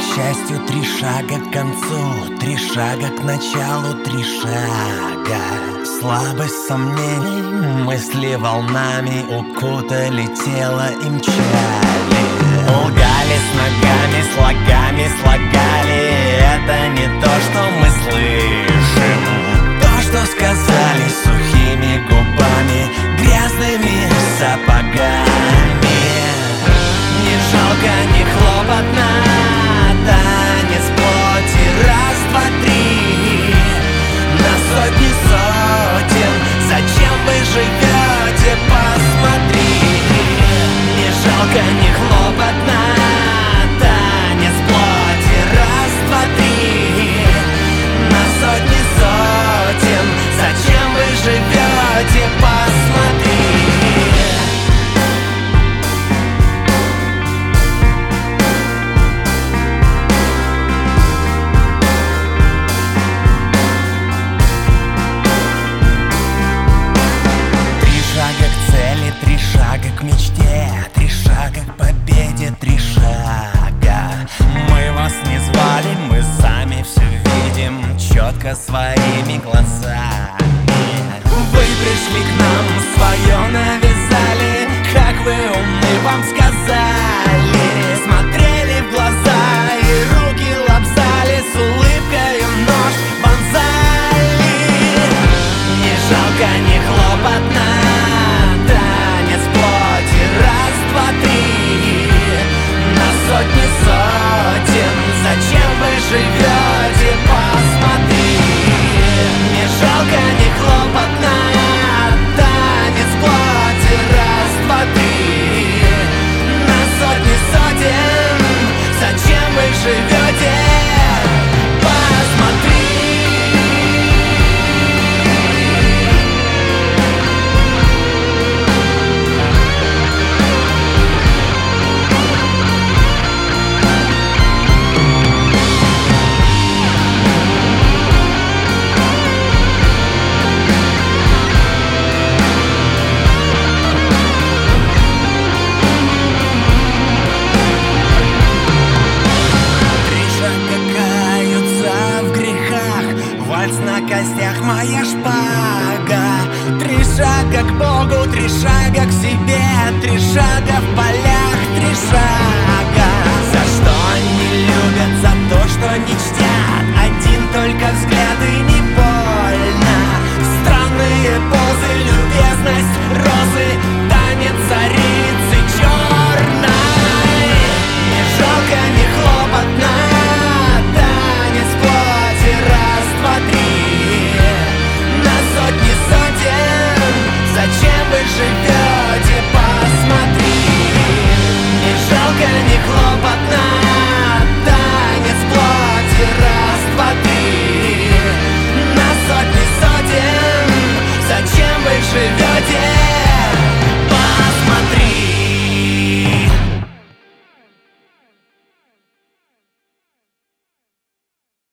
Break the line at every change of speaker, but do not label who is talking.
счастью три шага к концу, три шага к началу, три шага. Слабость сомнений, мысли волнами укутали тело и мчали. Лгали с ногами, слогами слагали, это не то, что мы Жалко, не хлопотно Танец плоти Раз, два, три. На сотни сотен. Зачем вы живете? Посмотри. Три шага к цели, три шага к мечте Четко своими глазами. Вы пришли к нам, свое навязали